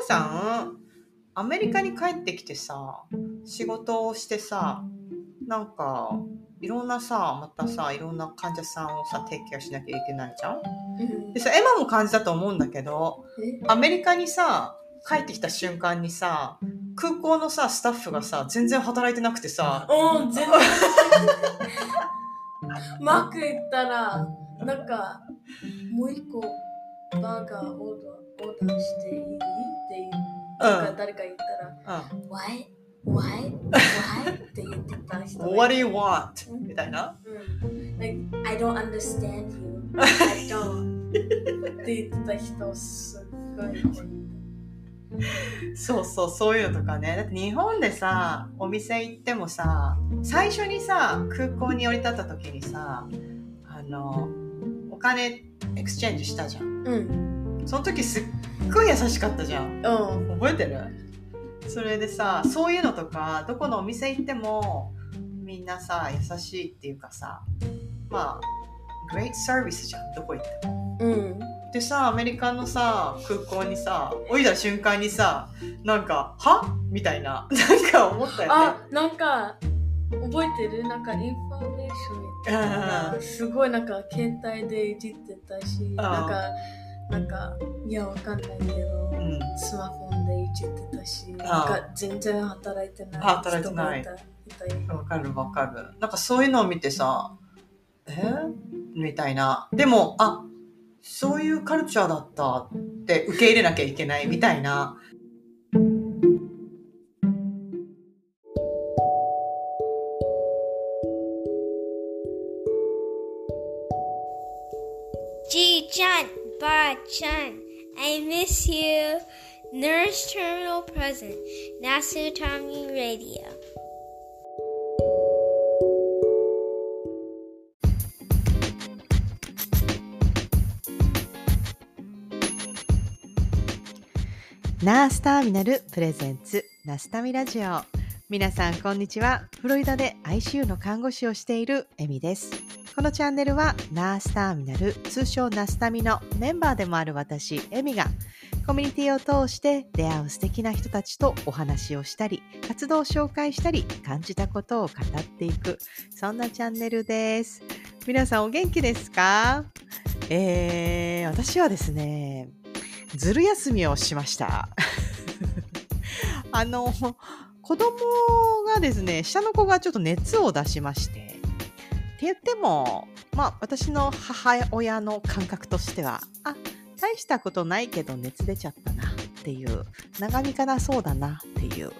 母さんアメリカに帰ってきてさ仕事をしてさなんかいろんなさまたさいろんな患者さんをさ提供しなきゃいけないじゃん？うん。でさエマも感じたと思うんだけどえ？アメリカにさ帰ってきた瞬間にさ空港のさスタッフがさ全然働いてなくてさうん、全然。マック行ったら、なんか、もう一個バーガーオーダーオーダーしていい？って言う。なんか誰か言ったら、うん Why? Why? Why? って言ってた人。What do you want? みたいな？うん。Like, I don't understand you. I don't. って言ってた人すっごい。そうそうそういうのとかねだって日本でさお店行ってもさ最初にさ空港に降り立った時にさあのお金 exchange したじゃんうん。その時すっごい優しかったじゃん。うん。覚えてる？それでさそういうのとかどこのお店行ってもみんなさ優しいっていうかさまあ great service じゃんどこ行っても。うん。でさアメリカのさ空港にさ降りた瞬間にさなんか「は?」みたいな なんか思ったよね。あ、なんか、覚えてる？なんか、インフォメーションみたすごいなんか、携帯でいじってたし、なんか、なんか、いや、わかんないけど、うん。スマホでいじってたし、あなんか、全然働いてない働いてない。わかるわかる。なんかそういうのを見てさえ？みたいな。でもあそういうカルチャーだったって受け入れなきゃいけないみたいな。じいちゃん、ばあちゃん、I miss you. Nurse Terminal Present, Nasu Tommy Radio. ナースターミナルプレゼンツナスタミラジオ皆さんこんにちは。フロリダで ICU の看護師をしているエミです。このチャンネルはナースターミナル通称ナスタミのメンバーでもある私エミがコミュニティを通して出会う素敵な人たちとお話をしたり活動を紹介したり感じたことを語っていくそんなチャンネルです。皆さんお元気ですか？えー、私はですねずる休みをしました。あの、子供がですね、下の子がちょっと熱を出しまして、って言っても、まあ私の母親の感覚としては、あ、大したことないけど熱出ちゃったなっていう、長引かなそうだなっていう。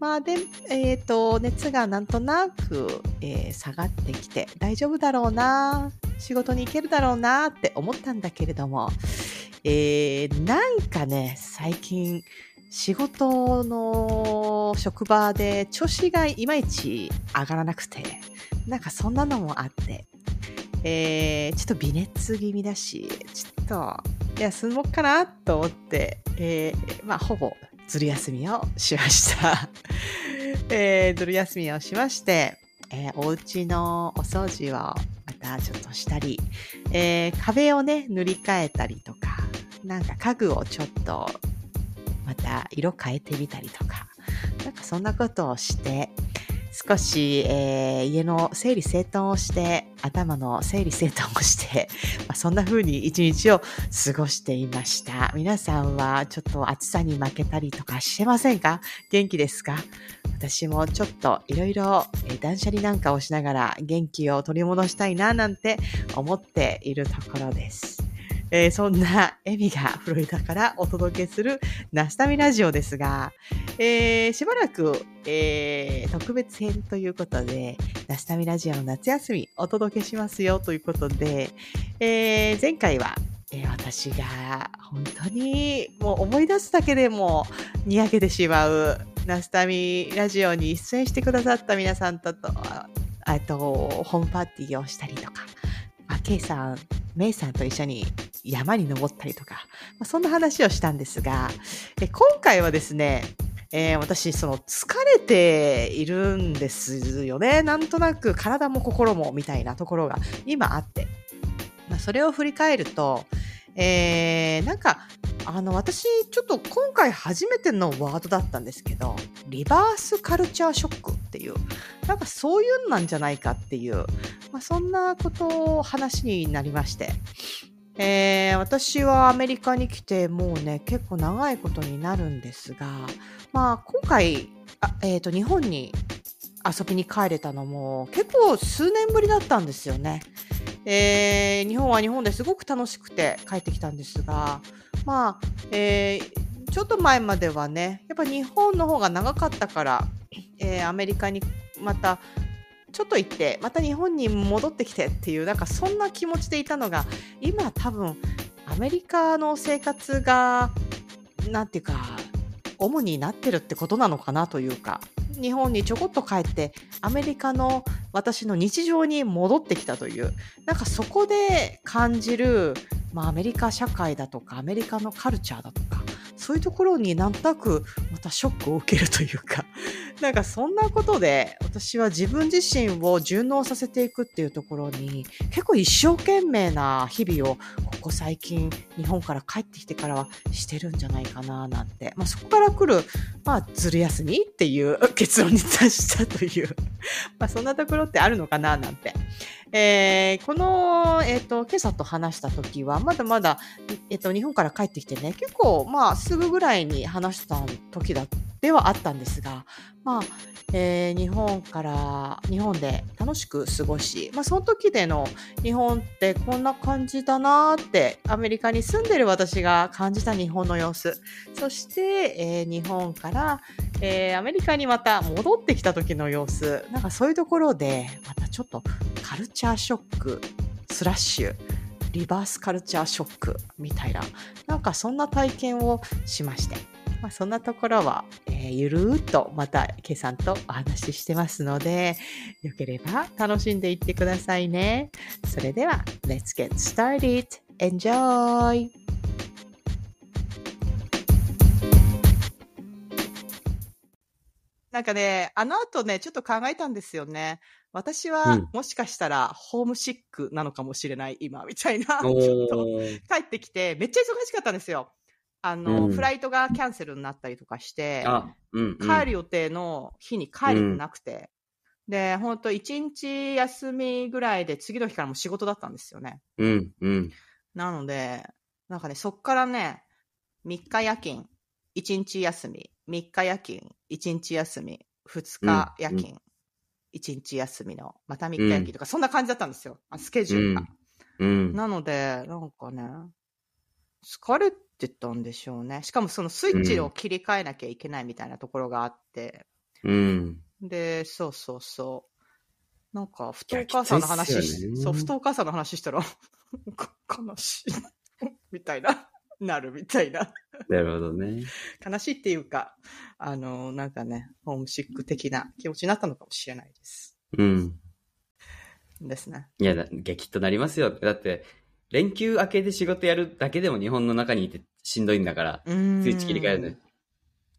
まあで、えっ、と、熱がなんとなく、えー下がってきて、大丈夫だろうな、仕事に行けるだろうなって思ったんだけれども、えーなんかね、最近、仕事の職場で調子がいまいち上がらなくて、なんかそんなのもあって、えーちょっと微熱気味だし、ちょっと休もうかなと思って、えーまあ、ほぼずる休みをしました。えーずる休みをしまして、えーお家のお掃除をまたちょっとしたり、えー壁をね、塗り替えたりとか、なんか家具をちょっとまた色変えてみたりとか、なんかそんなことをして、少し、えー家の整理整頓をして、頭の整理整頓をして、まあ、そんな風に一日を過ごしていました。皆さんはちょっと暑さに負けたりとかしてませんか？元気ですか？私もちょっといろいろ断捨離なんかをしながら元気を取り戻したいななんて思っているところです。えーそんなエミがフロリダからお届けするナスタミラジオですが、えーしばらく、えー特別編ということで、ナスタミラジオの夏休みお届けしますよということで、え前回は、え私が本当にもう思い出すだけでもにやけてしまうナスタミラジオに出演してくださった皆さんと、あと、ホームパーティーをしたりとか、ケイさん、メイさんと一緒に山に登ったりとか、まあ、そんな話をしたんですが、え今回はですね、えー私、その疲れているんですよね。なんとなく体も心もみたいなところが今あって。まあ、それを振り返ると、えーなんか、あの、私、ちょっと今回初めてのワードだったんですけど、リバースカルチャーショックっていう、なんかそういうのなんじゃないかっていう、まあ、そんなことを話になりまして、えー、私はアメリカに来てもうね、結構長いことになるんですが、まあ今回、あえっ、ー、と、日本に遊びに帰れたのも結構数年ぶりだったんですよね。えー、日本は日本ですごく楽しくて帰ってきたんですが、まあ、えー、ちょっと前まではね、やっぱ日本の方が長かったから、えー、アメリカにまたちょっと行ってまた日本に戻ってきてっていうなんかそんな気持ちでいたのが今多分アメリカの生活がなんていうか主になってるってことなのかなというか日本にちょこっと帰ってアメリカの私の日常に戻ってきたというなんかそこで感じる、まあ、アメリカ社会だとかアメリカのカルチャーだとかそういうところになんとなくまたショックを受けるというか、なんかそんなことで私は自分自身を順応させていくっていうところに結構一生懸命な日々をここ最近日本から帰ってきてからはしてるんじゃないかななんて、まあそこから来る、まあずる休みっていう結論に達したという、まあそんなところってあるのかななんて。えー、この、えっ、ー、と、今朝と話した時は、まだまだ、えっ、ー、と、日本から帰ってきてね、結構、まあ、すぐぐらいに話した時だ、ではあったんですが、まあ、えー、日本から、日本で楽しく過ごし、まあ、その時での日本ってこんな感じだなって、アメリカに住んでる私が感じた日本の様子、そして、えー、日本から、えー、アメリカにまた戻ってきた時の様子、なんかそういうところで、またちょっとカルチャーショック、スラッシュ、リバースカルチャーショックみたいな、なんかそんな体験をしまして。まあ、そんなところは、えー、ゆるーっとまた今朝とお話ししてますので、よければ楽しんでいってくださいね。それでは、Let's get started! Enjoy! なんかね、あの後ね、ちょっと考えたんですよね。私は、もしかしたら、ホームシックなのかもしれない、今、みたいな。ちょっと、帰ってきて、めっちゃ忙しかったんですよ。あの、うん、フライトがキャンセルになったりとかして、うんうん、帰る予定の日に帰れてなくて、うん、で、本当一日休みぐらいで次の日からも仕事だったんですよね。うんうん、なので、なんかね、そっからね、3日夜勤、1日休み、3日夜勤、1日休み、2日夜勤、うん、1日休みの、また3日夜勤とか、そんな感じだったんですよ、スケジュールが。なので、なんかね、疲れてたんでしょうね。しかもそのスイッチを切り替えなきゃいけないみたいなところがあって。うん。で、そうそうそう。なんか、不当母さんの話、ね、そう、不当母さんの話したら 悲しいみたいな、なるみたいな。なるほどね。悲しいっていうか、あの、なんかね、ホームシック的な気持ちになったのかもしれないです。うん。ですね。いや、激っとなりますよ。だって、連休明けで仕事やるだけでも日本の中にいてしんどいんだから、スイッチ切り替えるの。い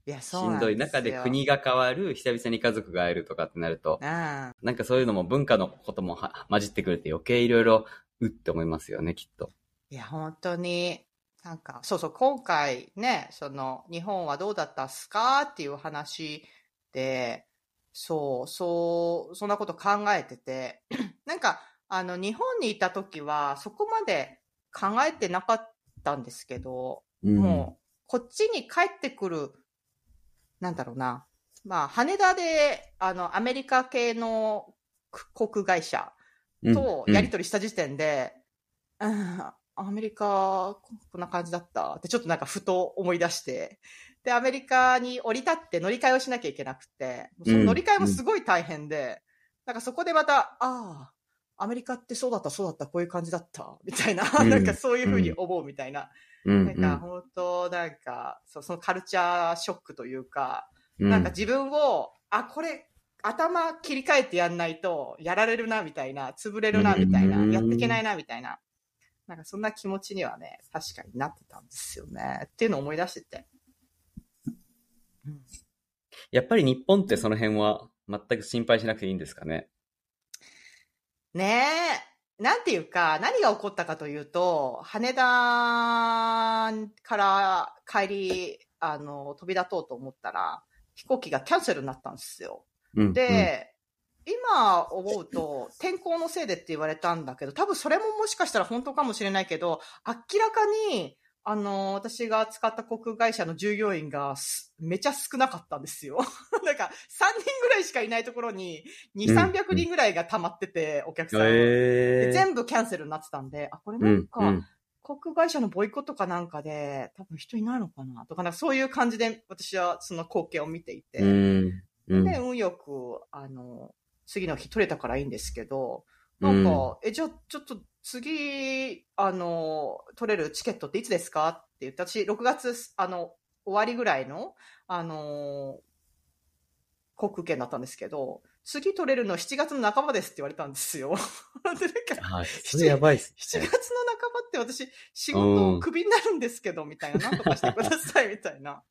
や、そうしんどい中で国が変わる、久々に家族が会えるとかってなると、なんかそういうのも文化のことも混じってくるって余計いろいろ、うって思いますよね、きっと。いや、本当に、なんか、そうそう、今回ね、その、日本はどうだったっすかっていう話で、そう、そう、そんなこと考えてて、なんか、あの、日本にいた時は、そこまで考えてなかったんですけど、うん、もう、こっちに帰ってくる、なんだろうな。まあ、羽田で、あの、アメリカ系の航空会社とやり取りした時点で、うん、うん、アメリカ、こんな感じだった。って、ちょっとなんかふと思い出して、で、アメリカに降り立って乗り換えをしなきゃいけなくて、その乗り換えもすごい大変で、うん、なんかそこでまた、ああ、アメリカってそうだった、そうだった、こういう感じだった、みたいな、うん、なんかそういうふうに思うみたいな。うん、なんか本当、なんかそ、そのカルチャーショックというか、うん、なんか自分を、あ、これ、頭切り替えてやんないと、やられるな、みたいな、潰れるな、みたいな、やっていけないな、みたいな。なんかそんな気持ちにはね、確かになってたんですよね。っていうのを思い出してて。うん、やっぱり日本ってその辺は全く心配しなくていいんですかね？ねなんていうか、何が起こったかというと、羽田から帰り、あの、飛び立とうと思ったら、飛行機がキャンセルになったんですよ。うん、で、今思うと、天候のせいでって言われたんだけど、多分それももしかしたら本当かもしれないけど、明らかに、あの、私が使った航空会社の従業員がめちゃ少なかったんですよ。なんか、3人ぐらいしかいないところに、2、300人ぐらいが溜まってて、お客さん、えー、全部キャンセルになってたんで、あ、これなんか、うん。航空会社のボイコットかなんかで、多分人いないのかなとか、なんかそういう感じで私はその光景を見ていて、うんうん、で、運よく、あの、次の日取れたからいいんですけど、なんか、え、じゃあ、ちょっと次、あの、取れるチケットっていつですかって言って、私、6月、あの、終わりぐらいの、あの、航空券だったんですけど、次取れるの7月の半ばですって言われたんですよ。はい。それやばいっす、7月の半ばって私、仕事をクビになるんですけど、みたいな、なんとかしてください、みたいな。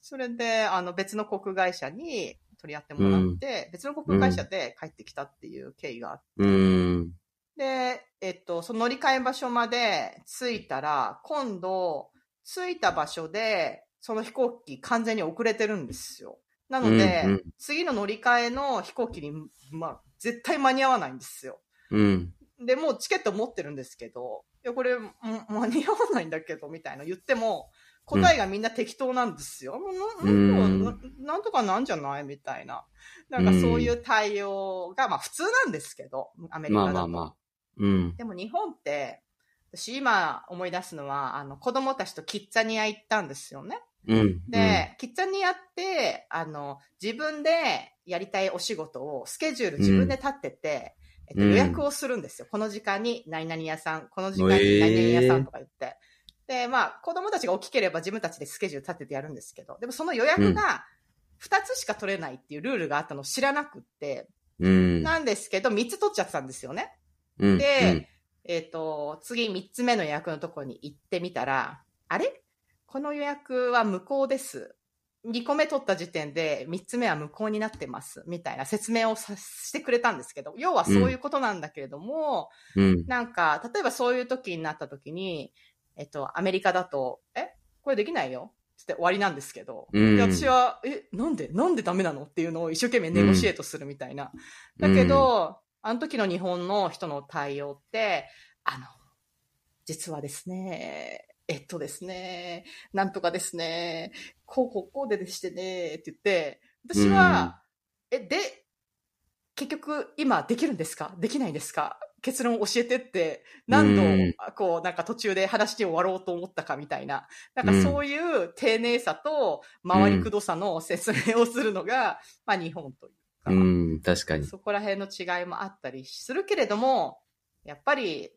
それで、あの、別の航空会社に取り合ってもらって、別の航空会社で帰ってきたっていう経緯があって、うん。で、えっと、その乗り換え場所まで着いたら、今度、着いた場所で、その飛行機完全に遅れてるんですよ。なので、うんうん次の乗り換えの飛行機に、まあ、絶対間に合わないんですよ。うん。で、もうチケット持ってるんですけど、いや、これ、ん間に合わないんだけど、みたいな言っても、答えがみんな適当なんですよ。なうんななんとかなんじゃない？みたいな。なんかそういう対応が、まあ普通なんですけど、アメリカまだと。あまあまあ。うん。でも日本って、私今思い出すのは、あの、子供たちとキッザニア行ったんですよね。うん。で、キッザニアって、あの、自分でやりたいお仕事を、スケジュール自分で立ってて、えっと、うん予約をするんですよ。この時間に何々屋さん、この時間に何々屋さんとか言って。で、まあ、子供たちが大きければ自分たちでスケジュール立ててやるんですけど、でもその予約が2つしか取れないっていうルールがあったのを知らなくって、うん。なんですけど、3つ取っちゃってたんですよね。うんで、えっ、と、次3つ目の予約のところに行ってみたら、あれ？この予約は無効です。2個目取った時点で3つ目は無効になってます。みたいな説明をさしてくれたんですけど、要はそういうことなんだけれども、うん。なんか、例えばそういう時になった時に、えっと、アメリカだと、え？これできないよつって終わりなんですけど、うん。で私は、え、なんで？なんでダメなの？っていうのを一生懸命ネゴシエートするみたいな。だけど、あの時の日本の人の対応って、あの、実はですね、えっとですね、なんとかですね、こうこうこうででしてね、って言って、私は、え、で、結局今できるんですか？できないんですか？結論教えてって、何度、うんこう、なんか途中で話して終わろうと思ったかみたいな。なんかそういう丁寧さと回りくどさの説明をするのが、まあ日本というか、うん、確かに。そこら辺の違いもあったりするけれども、やっぱり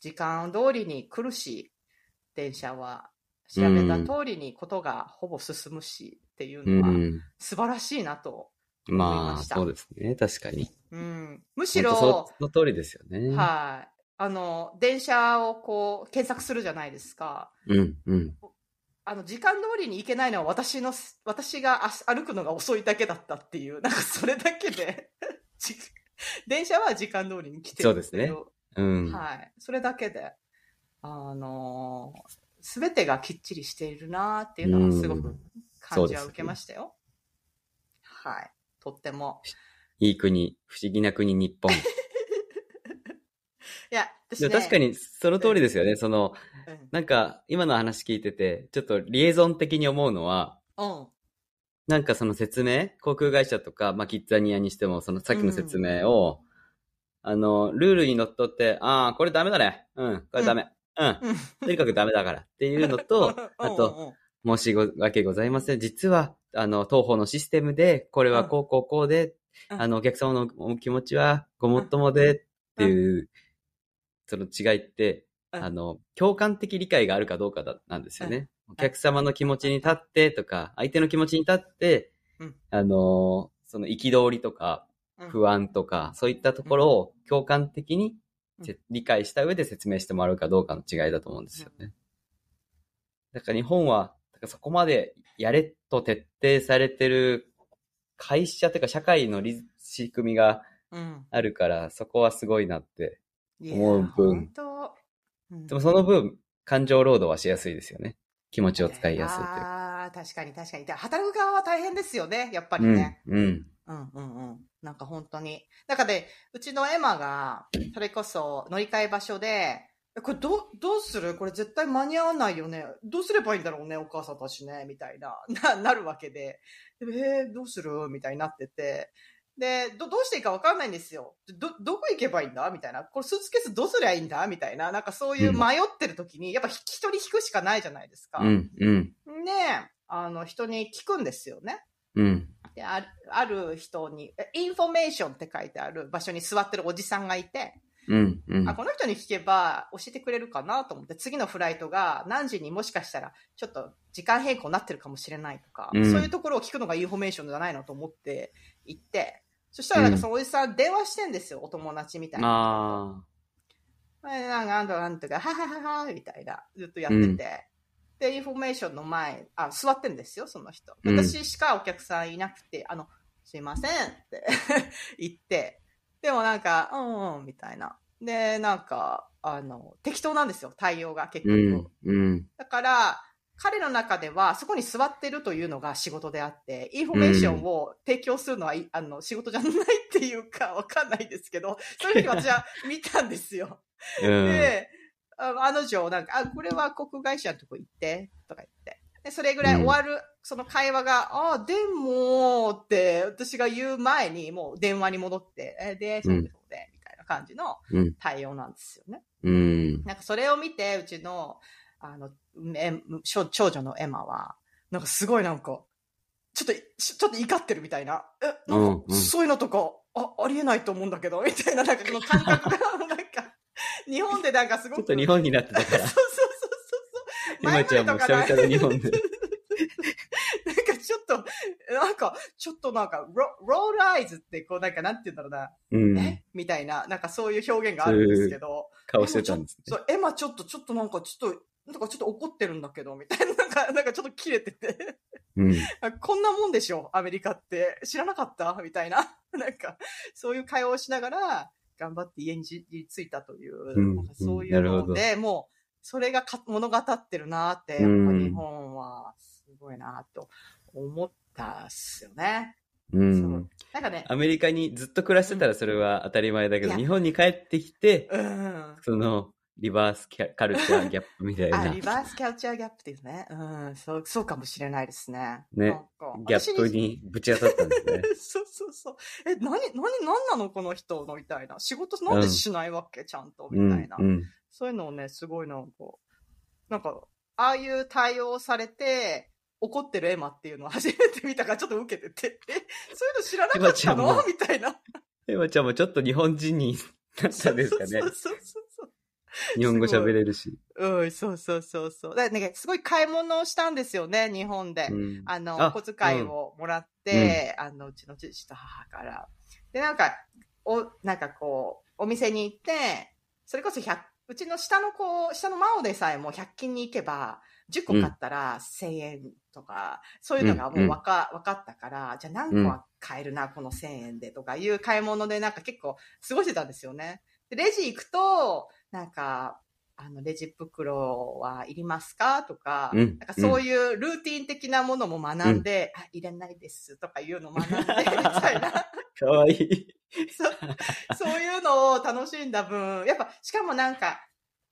時間通りに来るし、電車は調べた通りにことがほぼ進むしっていううのはん。素晴らしいなと。まあ、そうですね。確かに。うん、むしろ、その通りですよね。はい。あの、電車をこう、検索するじゃないですか。うん、うん。あの、時間通りに行けないのは私の、私が足歩くのが遅いだけだったっていう、なんかそれだけで、じ 電車は時間通りに来てるんですけど、うん。はい。それだけで、あのすべてがきっちりしているなっていうのはすごく感じは受けましたよ。はい。とっても。いい国、不思議な国、日本。いや、私ね。確かに、その通りですよね。その、うん。なんか、今の話聞いてて、ちょっとリエゾン的に思うのは、うん。なんかその説明、航空会社とか、まあ、キッザニアにしても、そのさっきの説明を、あの、ルールにのっとって、ああ、これダメだね。うん、これダメ。うん。うん。とにかくダメだからっていうのと、あと、申し訳ございません。実は、あの、東方のシステムで、これはこうこうこうで、うん。あの、お客様のお気持ちはごもっともでっていう、その違いって、うん。あの、共感的理解があるかどうかだなんですよね。お客様の気持ちに立ってとか、相手の気持ちに立って、うん。あの、その憤りとか、うん。不安とか、そういったところを共感的に理解した上で説明してもらうかどうかの違いだと思うんですよね。だから日本は、そこまでやれと徹底されてる会社というか社会のリ仕組みがうん。あるから、そこはすごいなって思う分本当うんでもその分、感情労働はしやすいですよね。気持ちを使いやすいというか。ああ、確かに確かに。で働く側は大変ですよね、やっぱりうんね。、うん。うんうんうん。なんか本当に。なんかで、うちのエマが、それこそ乗り換え場所で、えこれどう、どうする？これ絶対間に合わないよね。どうすればいいんだろうね、お母さんたちね。みたいな、な、なるわけで。でえー、どうする？みたいになってて。で、ど、どうしていいかわかんないんですよ。ど、どこ行けばいいんだ？みたいな。これスーツケースどうすりゃいいんだ？みたいな。なんかそういう迷ってる時に、やっぱ人に聞くしかないじゃないですか。うん、うん、で、あの、人に聞くんですよね。うん。であるある人に、えインフォメーションって書いてある場所に座ってるおじさんがいて、うん、うんあ、。この人に聞けば教えてくれるかなと思って、次のフライトが何時にもしかしたらちょっと時間変更になってるかもしれないとか、うんそういうところを聞くのがインフォメーションじゃないのと思って行って、そしたらなんかそのおじさん電話してんですよ、お友達みたいな。なんかなんとかなんとか、はははは、みたいな、ずっとやってて。うんで、インフォメーションの前、あ、座ってんですよ、その人。うん私しかお客さんいなくて、あの、すいませんって 言って、でもなんか、うんうん、みたいな。で、なんか、あの、適当なんですよ、対応が結ー局。うん、うん。だから、彼の中では、そこに座ってるというのが仕事であって、インフォメーションを提供するのは、いあの、仕事じゃないっていうか、わかんないですけど、そういうふうに私は 見たんですよ。うん。で、ああの女、なんか、あ、これは航空会社のとこ行って、とか言って。で、それぐらい終わる、その会話が、あ、でも、って、私が言う前に、もう電話に戻って、え、で、そうで、そうで、みたいな感じのうん対応なんですよね。うん。なんかそれを見て、うちの、あの、え長長女のエマは、なんかすごいなんか、ちょっと、ちょっと怒ってるみたいな。え、なんか、そういうのとか、あ、ありえないと思うんだけど、みたいな、なんかこの感覚が、なんか、日本でなんかすごく。ちょっと日本になってたから。今ちゃんも久々の日本で。なんかちょっと、なんか、ちょっとなんか、ロロールアイズって、こうなんか、なんて言うんだろうな、うん。え？みたいな、なんかそういう表現があるんですけど、顔してたんですね。そう、エマちょっと、ちょっとなんか、ちょっと、なんかちょっと怒ってるんだけど、みたいな、なんか、なんかちょっと切れてて、うん。あこんなもんでしょ、アメリカって。知らなかった？みたいな。なんか、そういう会話をしながら、頑張って家にじ着いたという、うんなんかそういうので、もう、それがか物語ってるなって、やっぱうん日本はすごいなと思ったっすよね。う。そうんなんかね、アメリカにずっと暮らしてたらそれは当たり前だけど、日本に帰ってきて、うん。その、リバースキャカルチャーギャップみたい あ、なリバースキャルチャーギャップですね。うん、そう、そうかもしれないですね。ねギャップにぶち当たったんですね。そうそうそう。え、何、何、何なのこの人のみたいな。仕事なんでしないわけ、ちゃんとみたいな、うん。そういうのをね、すごいなんか、なんか、ああいう対応されて、怒ってるエマっていうのを 初めて見たからちょっと受けてて、え、そういうの知らなかったの？もみたいな。エマちゃんもちょっと日本人になったんですかねそう。そうそうそう。日本語喋れるし。うん、そうそうそうそう。だね、すごい買い物をしたんですよね、日本で。うんあの、あお小遣いをもらって、あの、うちの父と母から。で、なんか、お、なんかこう、お店に行って、それこそ100、うちの下の子、下のマオでさえも100均に行けば、10個買ったら1000円とか、そういうのがもうわか、わかったから、じゃあ何個は買えるな、この1000円でとかいう買い物でなんか結構過ごしてたんですよね。で、レジ行くと、なんか、あの、レジ袋はいりますか？とか、うんなんかそういうルーティン的なものも学んで、あ、入れないですとかいうのを学んで、みたいな。かわいい。そうそういうのを楽しんだ分、やっぱ、しかもなんか、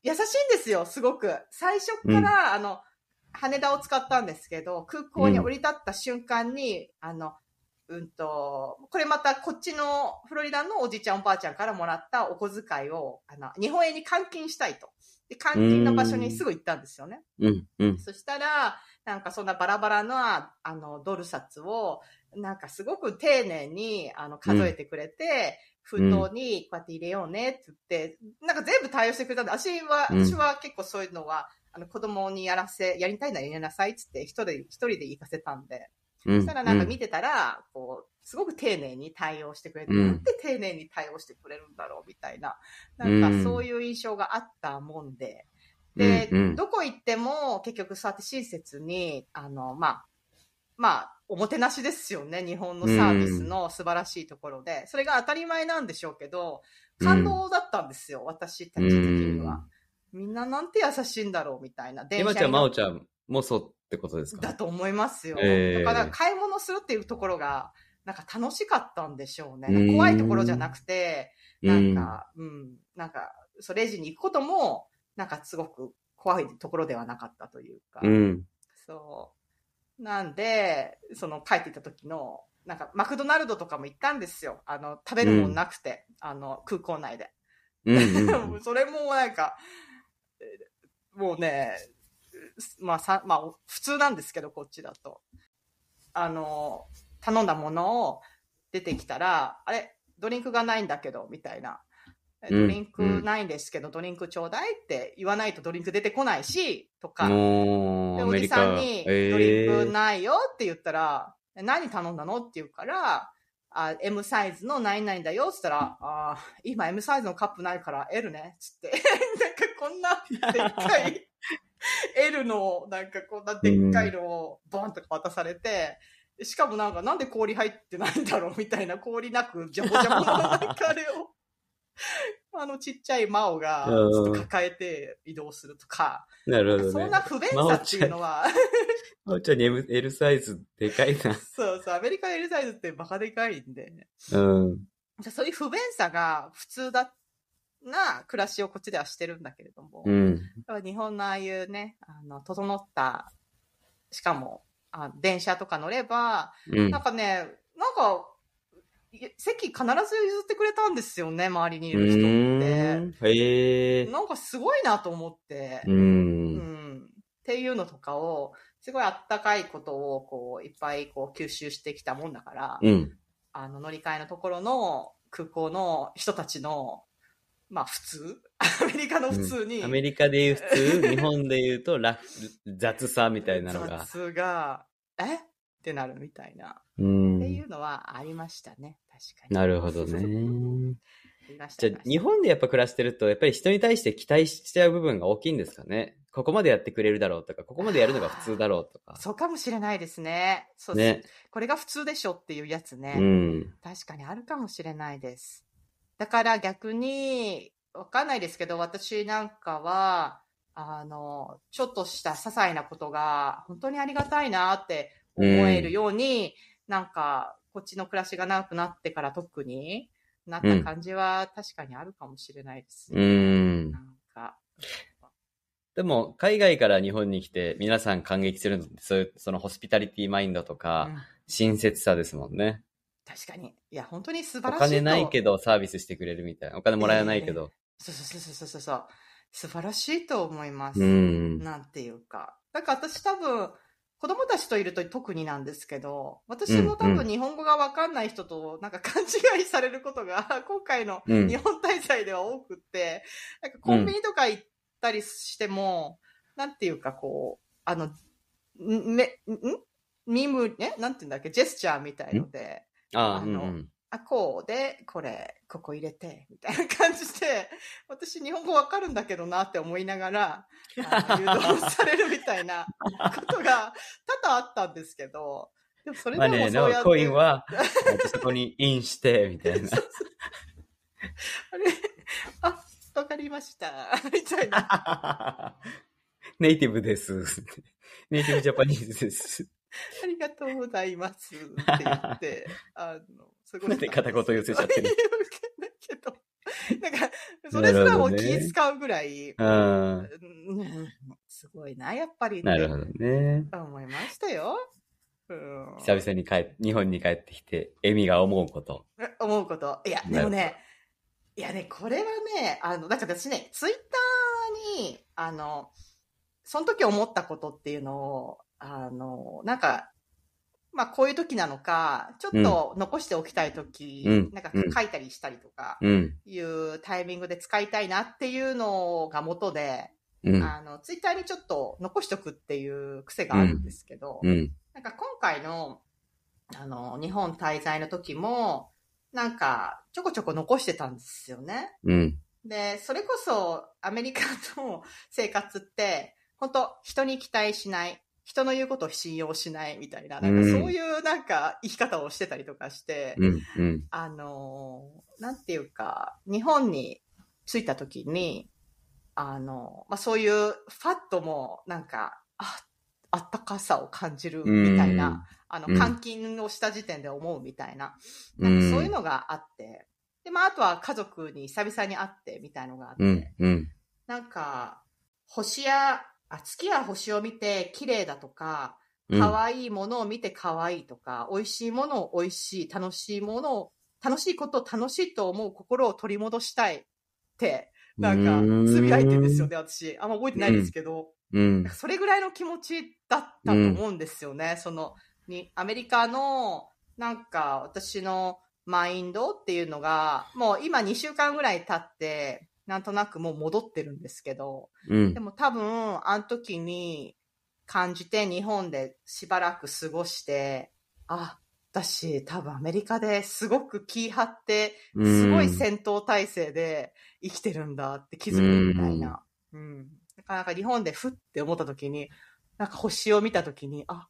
優しいんですよ、すごく。最初から、あの、羽田を使ったんですけど、空港に降り立った瞬間に、あの、うんと、これまたこっちのフロリダのおじいちゃんおばあちゃんからもらったお小遣いを、あの、日本円に換金したいと。で、換金の場所にすぐ行ったんですよね。うん、うん。そしたら、なんかそんなバラバラな、あの、ドル札を、なんかすごく丁寧に、あの、数えてくれて、封筒にこうやって入れようねって言って、なんか全部対応してくれたんで、私は、うん私は結構そういうのは、あの、子供にやらせ、やりたいならやりなさいって言って、一人で、一人で行かせたんで、うん。そしたらなんか見てたら、こう、すごく丁寧に対応してくれて、うん。なんで丁寧に対応してくれるんだろうみたいな、なんかそういう印象があったもんで、で、うんうん。どこ行っても結局そうやって親切に、あの、まあ、まあ、おもてなしですよね。日本のサービスの素晴らしいところで。それが当たり前なんでしょうけど、感動だったんですよ、私たち的には。みんななんて優しいんだろうみたいな。エマちゃん、マオちゃんもそうってことですかだと思いますよ。えーだから買い物するっていうところが、なんか楽しかったんでしょうね。怖いところじゃなくて、なんか、うん、なんか、そう、レジに行くことも、なんかすごく怖いところではなかったというか。うん。そう。なんで、その帰っていた時の、なんかマクドナルドとかも行ったんですよ。あの、食べるもんなくて、あの、空港内で。うんうんうん。それもなんか、えーもうね、まあさ、まあ、普通なんですけど、こっちだと。あの、頼んだものを出てきたら、あれ、ドリンクがないんだけど、みたいな。ドリンクないんですけど、ドリンクちょうだいって言わないとドリンク出てこないし、とか。で、アおじ。さんに、ドえリンクーないよって言ったら、え何頼んだの？って言うから、あ、M サイズの何々だよって言ったら、あ今 M サイズのカップないから L ねつって。なんかこんなでっかい L の、なんかこんなでっかいのをボンとか渡されて、しかもなんかなんで氷入ってないんだろうみたいな氷なくジャボジャボのなんかあれを、あのちっちゃいマオがちょっと抱えて移動するとか、なるほどね。そんな不便さっていうのは、マオちゃんに M L サイズでかいな。そうそう、アメリカの L サイズってバカでかいんで、うん。そういう不便さが普通だな暮らしをこっちではしてるんだけれども、うん。日本のああいうね、あの、整った、しかも、あ電車とか乗れば、うんなん。かね、なんか、い席必ず譲ってくれたんですよね、周りにいうる人って。へえ。なんかすごいなと思って。う。うんんっていうのとかを、すごいあったかいことを、こう、いっぱいこう吸収してきたもんだから、うん。あの、乗り換えのところの空港の人たちの、まあ普通 アメリカの普通に、アメリカで言う普通、日本で言うとラフ、雑さみたいなのが。雑が、え？ってなるみたいな、う。っていうんのはありましたね。確かに。なるほどね。じゃあ、日本でやっぱ暮らしてると、やっぱり人に対して期待しちゃう部分が大きいんですかね？ここまでやってくれるだろうとか、ここまでやるのが普通だろうとか。そうかもしれないですね。そうね。これが普通でしょっていうやつね。うん。確かにあるかもしれないです。だから逆に、わかんないですけど、私なんかは、あの、ちょっとした些細なことが本当にありがたいなって思えるように、なんか、こっちの暮らしが長くなってから特になった感じは確かにあるかもしれないです。うんな。んか、でも、海外から日本に来て皆さん感激するのって、そういう、そのホスピタリティマインドとうか、ん親切さですもんね。確かに。いや、本当に素お晴らしいと。金ないけどサービスしてくれるみたいな。お金もらえないけど。そうそうそうそうそうそう。素晴らしいと思います。うん。なんていうか。だから私多分、子供たちといると特になんですけど、私も多うんう分日本語がわかんない人となんか勘違いされることが 今回のうん日本滞在では多くって、なんかコンビニとか行ったりしても、なんていうかこう、あの、んめ、んミム、ねなんていうんだっけ、ジェスチャーみたいので、ああ、あのうんうん。あ、こうで、これ、ここ入れて、みたいな感じで、私日本語わかるんだけどなって思いながら、誘導されるみたいなことが多々あったんですけど、でもそれでマネーのもそうやって、コインは、えっとそこにインして、みたいな。あれ、あ、わかりました、みたいな、ネイティブです。ネイティブジャパニーズです。ありがとうございますって言って、あの、すごい。なんで片言寄せちゃってる けど、なんか、それすらも気使うぐらい、うん。うんすごいな、やっぱりなるほどね。思いましたよ。うん、久々に帰っ日本に帰ってきて、エミが思うこと。思うこと。いや、でもね、いやね、これはね、あの、なんか私ね、ツイッターに、あの、その時思ったことっていうのを、あの、なんか、まあこういう時なのか、ちょっと残しておきたい時、うんなんかうん書いたりしたりとか、うん。いうタイミングで使いたいなっていうのが元で、うん。あの、ツイッターにちょっと残しておくっていう癖があるんですけど、うん。なんか今回の、あの、日本滞在の時も、なんか、ちょこちょこ残してたんですよね。うん。で、それこそ、アメリカの生活って、本当人に期待しない。人の言うことを信用しないみたいな、なんかそういうなんか生き方をしてたりとかして、うん。うん。あのーなんていうか、日本に着いた時に、あの、まあ、そういうファットもなんか、あ、あったかさを感じるみたいな、あの、うん監禁をした時点で思うみたいな、うん。なんかそういうのがあって、で、まあ、あとは家族に久々に会ってみたいのがあって、うん。うん。なんか、星や、あ、月や星を見て綺麗だとか、うん。可愛いものを見て可愛いとか、美味しいものを美味しい、楽しいものを、楽しいことを楽しいと思う心を取り戻したいって、なんか、つぶやいてるんですよね、私。あんま覚えてないですけど、うん。それぐらいの気持ちだったと思うんですよね。その、に、アメリカの、なんか、私のマインドっていうのが、もう今2週間ぐらい経って、なんとなくもう戻ってるんですけど、うんで。も多分、あの時に感じて日本でしばらく過ごして、あ、私多分アメリカですごく気張って、すごい戦闘態勢で生きてるんだって気づくみたいな。うん。なかなか日本でふって思った時に、なんか星を見た時に、あ、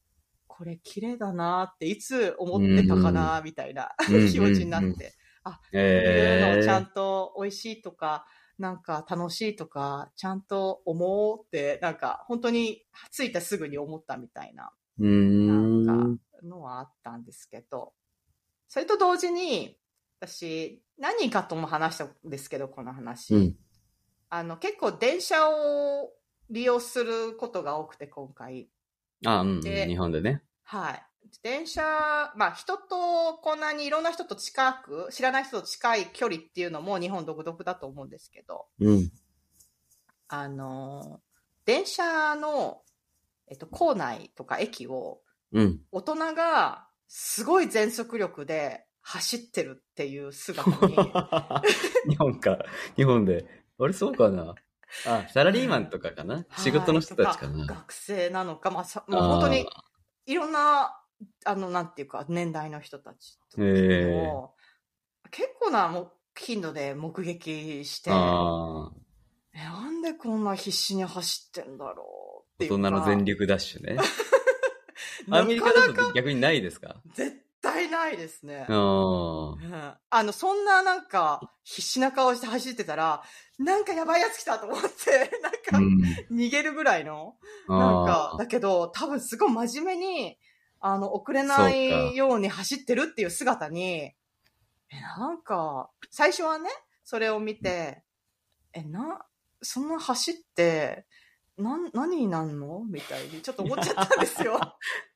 これ綺麗だなっていつ思ってたかなみたいなうん 気持ちになって。こういうえのをちゃんと美味しいとか、なんか楽しいとか、ちゃんと思おうって、なんか本当に着いたすぐに思ったみたいな、ー。うーなんん。かのはあったんですけど、それと同時に、私、何人かとも話したんですけど、この話。うん。あの、結構電車を利用することが多くて、今回。あ、うん。で日本でね。はい。電車、まあ人とこんなにいろんな人と近く、知らない人と近い距離っていうのも日本独特だと思うんですけど、うん。あの、電車の、えっと、構内とか駅をうん。大人がすごい全速力で走ってるっていう姿に、日本か。日本で。あれ、そうかな。あ、サラリーマンとかかな。仕事の人たちかな。学生なのか、まあ、さもう本当にいろんな、あの、なんていうか、年代の人たちとへも結構なも頻度で目撃して。えなんでこんな必死に走ってんだろうっていうか。大人の全力ダッシュね。な アメリカだと逆にないですか？絶対ないですね。うんあの、そんななんか、必死な顔して走ってたら、なんかやばいやつ来たと思って、なんか、うん。逃げるぐらいの、なんかあ、だけど、多分すごい真面目に、あの、遅れないように走ってるっていう姿に、え、なんか、最初はね、それを見て、え、な、そんな走って、なん、何になんの？みたいにちょっと思っちゃったんですよ。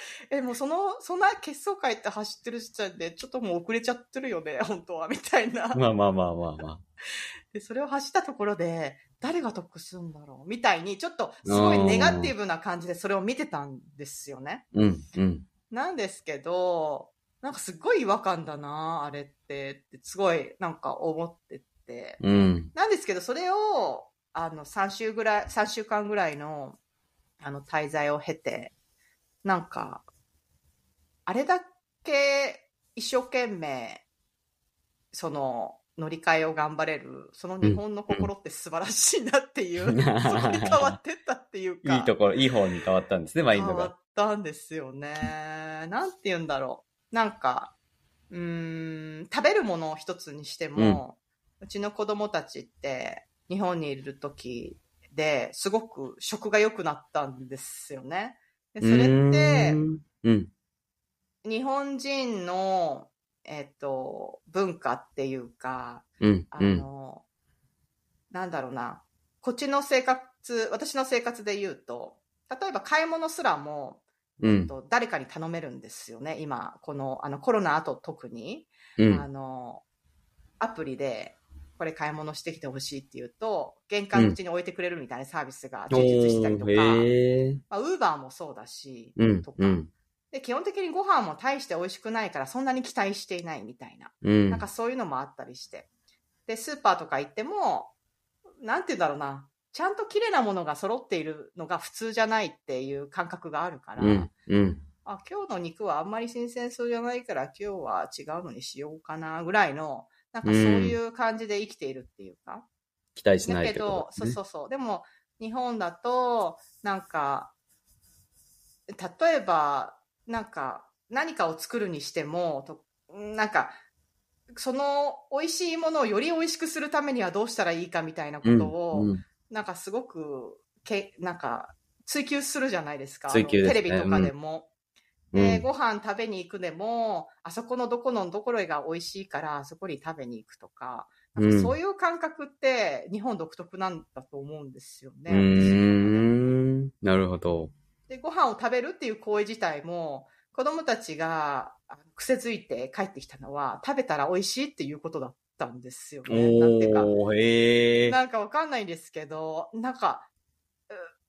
え、もうその、そんな結束会って走ってる時点で、ちょっともう遅れちゃってるよね、本当は、みたいな。まあまあまあまあまあ。で、それを走ったところで、誰が得するんだろうみたいに、ちょっと、すごいネガティブな感じでそれを見てたんですよね。うん、うん。なんですけど、なんかすっごい違和感だな、あれって、ってすごいなんか思ってて。うん。なんですけど、それを、あの、3週ぐらい、3週間ぐらいの、あの、滞在を経て、なんか、あれだけ一生懸命、その、乗り換えを頑張れる、その日本の心って素晴らしいなっていう、うんそこに変わってったっていうか。いいところ、いい方に変わったんですね、マインドが。変わったんですよね。なんて言うんだろう。なんか、うーん、食べるものを一つにしても、うちの子供たちって日本にいる時ですごく食が良くなったんですよね。でそれってう、んうん。日本人の、えっと、文化っていうか、うん。あうん。の、なんだろうな、こっちの生活、私の生活で言うと、例えば買い物すらも、うん。と誰かに頼めるんですよね、今、このあのコロナ後特に、うんあの、アプリで、これ買い物してきてほしいって言うと、玄関口に置いてくれるみたいなサービスが充実したりとか、ウーバーもそうだし、うんと。か、うん。で、基本的にご飯も大して美味しくないから、そんなに期待していないみたいな。うん。なんかそういうのもあったりして。で、スーパーとか行っても、なんて言うんだろうな。ちゃんと綺麗なものが揃っているのが普通じゃないっていう感覚があるから、うん。うん。あ、今日の肉はあんまり新鮮そうじゃないから今日は違うのにしようかなぐらいの、なんかそういう感じで生きているっていうか。期待しないってことど、そうそうそう。でも、日本だと、なんか、例えば、なんか、何かを作るにしても、となんか、その美味しいものをより美味しくするためにはどうしたらいいかみたいなことを、うんうんなんかすごく、け、なんか、追求するじゃないですか。追求ですねテレビとかでも。うんで、ご飯食べに行くでも、あそこのどこのどころが美味しいから、あそこに食べに行くとか、なんかそういう感覚って日本独特なんだと思うんですよね。うーん。なるほど。で、ご飯を食べるっていう行為自体も、子供たちが癖づいて帰ってきたのは、食べたら美味しいっていうことだったんですよね。なんていうか。なんかわかんないんですけど、なんか、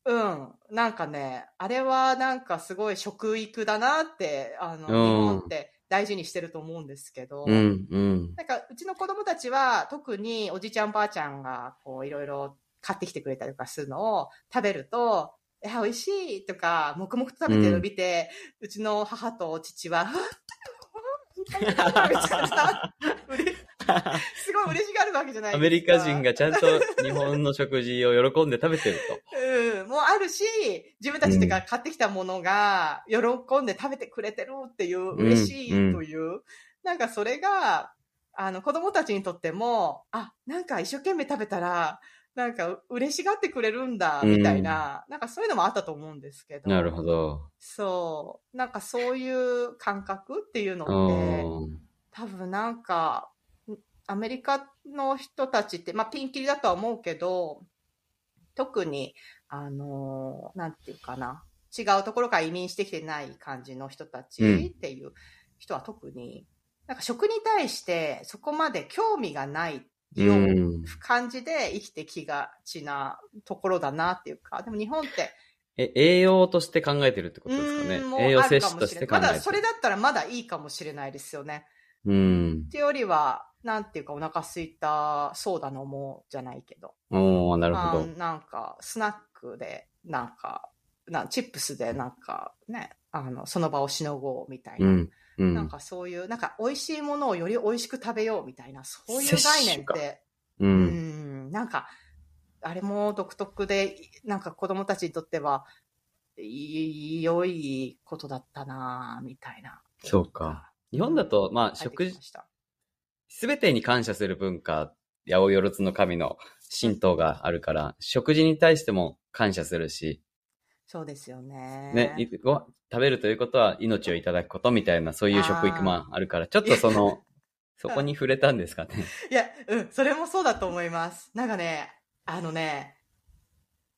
ううん、なんかね、あれはなんかすごい食育だなって、あの、日うん本って大事にしてると思うんですけど、うん、うん。なんかうちの子供たちは特におじちゃんばあちゃんがこういろいろ買ってきてくれたりとかするのを食べると、いや、美味しい？とか、黙々と食べてるのを見て、うちの母と父は、すごい嬉しがるわけじゃない。アメリカ人がちゃんと日本の食事を喜んで食べてるうん、もうあるし、自分たちが買ってきたものが喜んで食べてくれてるっていう、ん。嬉しいという、なんかそれが、あの子供たちにとっても、あ、なんか一生懸命食べたら、なんか嬉しがってくれるんだ、みたいな、なんかそういうのもあったと思うんですけど。と。なるほど。そう。なんかそういう感覚っていうのって、うん。多分なんか、アメリカの人たちって、まあピンキリだとは思うけど、特に、あのーなんていうかな、違うところから移民してきてない感じの人たちうんっていう人は特に、なんか食に対してそこまで興味がないよううん感じで生きてきがちなところだなっていうか、でも日本って、え、栄養として考えてるってことですかねうーんもう栄養摂取あるかもしれない。として考えてる。まだそれだったらまだいいかもしれないですよね。うんっ。ていうよりは、なんていうかお腹空いたソーダ飲もうじゃないけど。おー、なるほど。あなんか、スナックで、なんか、なチップスでなんかね、あの、その場をしのごうみたいな。うん。うん。なんかそういう、なんか美味しいものをより美味しく食べようみたいな、そういう概念って、う。うんん、なんか、あれも独特で、なんか子供たちにとっては、い良いことだったなみたいな。そうか。日本だと、まあ、食事すべてに感謝する文化、八百万の神の神道があるから、食事に対しても感謝するし、そうですよね。ね、いご食べるということは命をいただくことみたいな、そういう食育もあるから、ちょっとその、そこに触れたんですかね？いや、うん、それもそうだと思います。なんかね、あのね、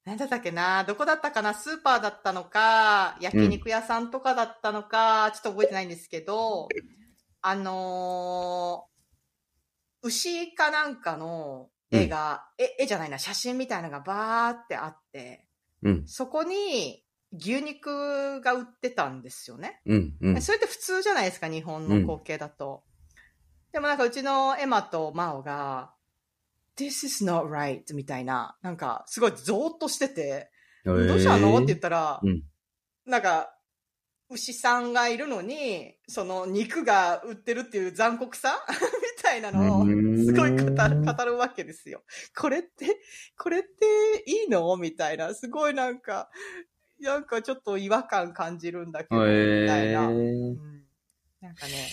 なんだったっけな、どこだったかな、スーパーだったのか、焼肉屋さんとかだったのか、ちょっと覚えてないんですけど、あのー牛かなんかの絵が、絵絵じゃないな、写真みたいなのがバーってあって、うん、そこに牛肉が売ってたんですよね。うん、うん。それって普通じゃないですか、日本の光景だと。でもなんかうちのエマとマオが、This is not right みたいな、なんかすごいゾーッとしてて、どうしたの？って言ったら、うんなんか、牛さんがいるのに、その肉が売ってるっていう残酷さ？みたいなのを、うんすごい語る語るわけですよ。これって、これっていいの？みたいな。すごいなんか、なんかちょっと違和感感じるんだけど、みたいな。うんなんかね、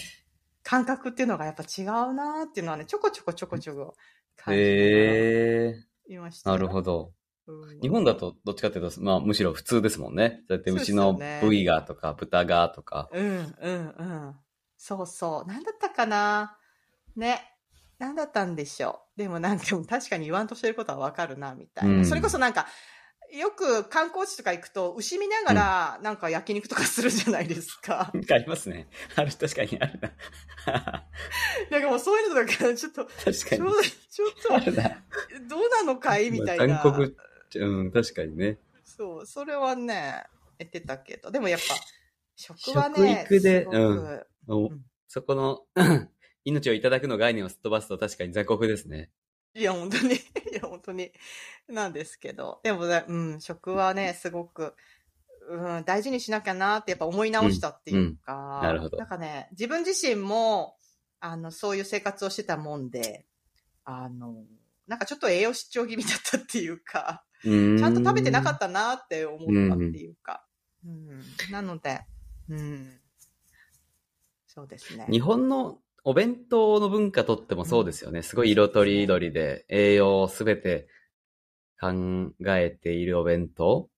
感覚っていうのがやっぱ違うなっていうのはね、ちょこちょこちょこちょこ感じながらへーいましたよ。なるほど。うん日本だとどっちかっていうと、まあむしろ普通ですもんね。そうです牛のよね部位がとか豚がとか。うん、うん、うん。そうそう。なんだったかな？ね。なんだったんでしょう。でもなんか、確かに言わんとしてることはわかるな、みたいな。うんそれこそなんか、よく観光地とか行くと、牛見ながら、なんか焼肉とかするじゃないですか。ありますね。ある、確かにあるな。なんかもうそういうのとか、ちょっと、確かに。ちょっ。と、どうなのかい？みたいな。まあ韓国、う。ん、確かにね。そう、それはね、言ってたけど、でもやっぱ、食はね、食育でうん。そこの、命をいただくの概念をすっ飛ばすと確かに雑穀ですね。いや、本当に、いや、本当に、なんですけど。でもね、うん、食はね、すごく、うん、大事にしなきゃなってやっぱ思い直したっていうか、うん。なるほど。なんかね、自分自身も、あの、そういう生活をしてたもんで、あの、なんかちょっと栄養失調気味だったっていうか、ちちゃんと食べてなかったなって思ったっていうか、うん、なので、うん、そうですね。日本のお弁当の文化とってもそうですよね。すごい色とりどりで栄養をすべて考えているお弁当。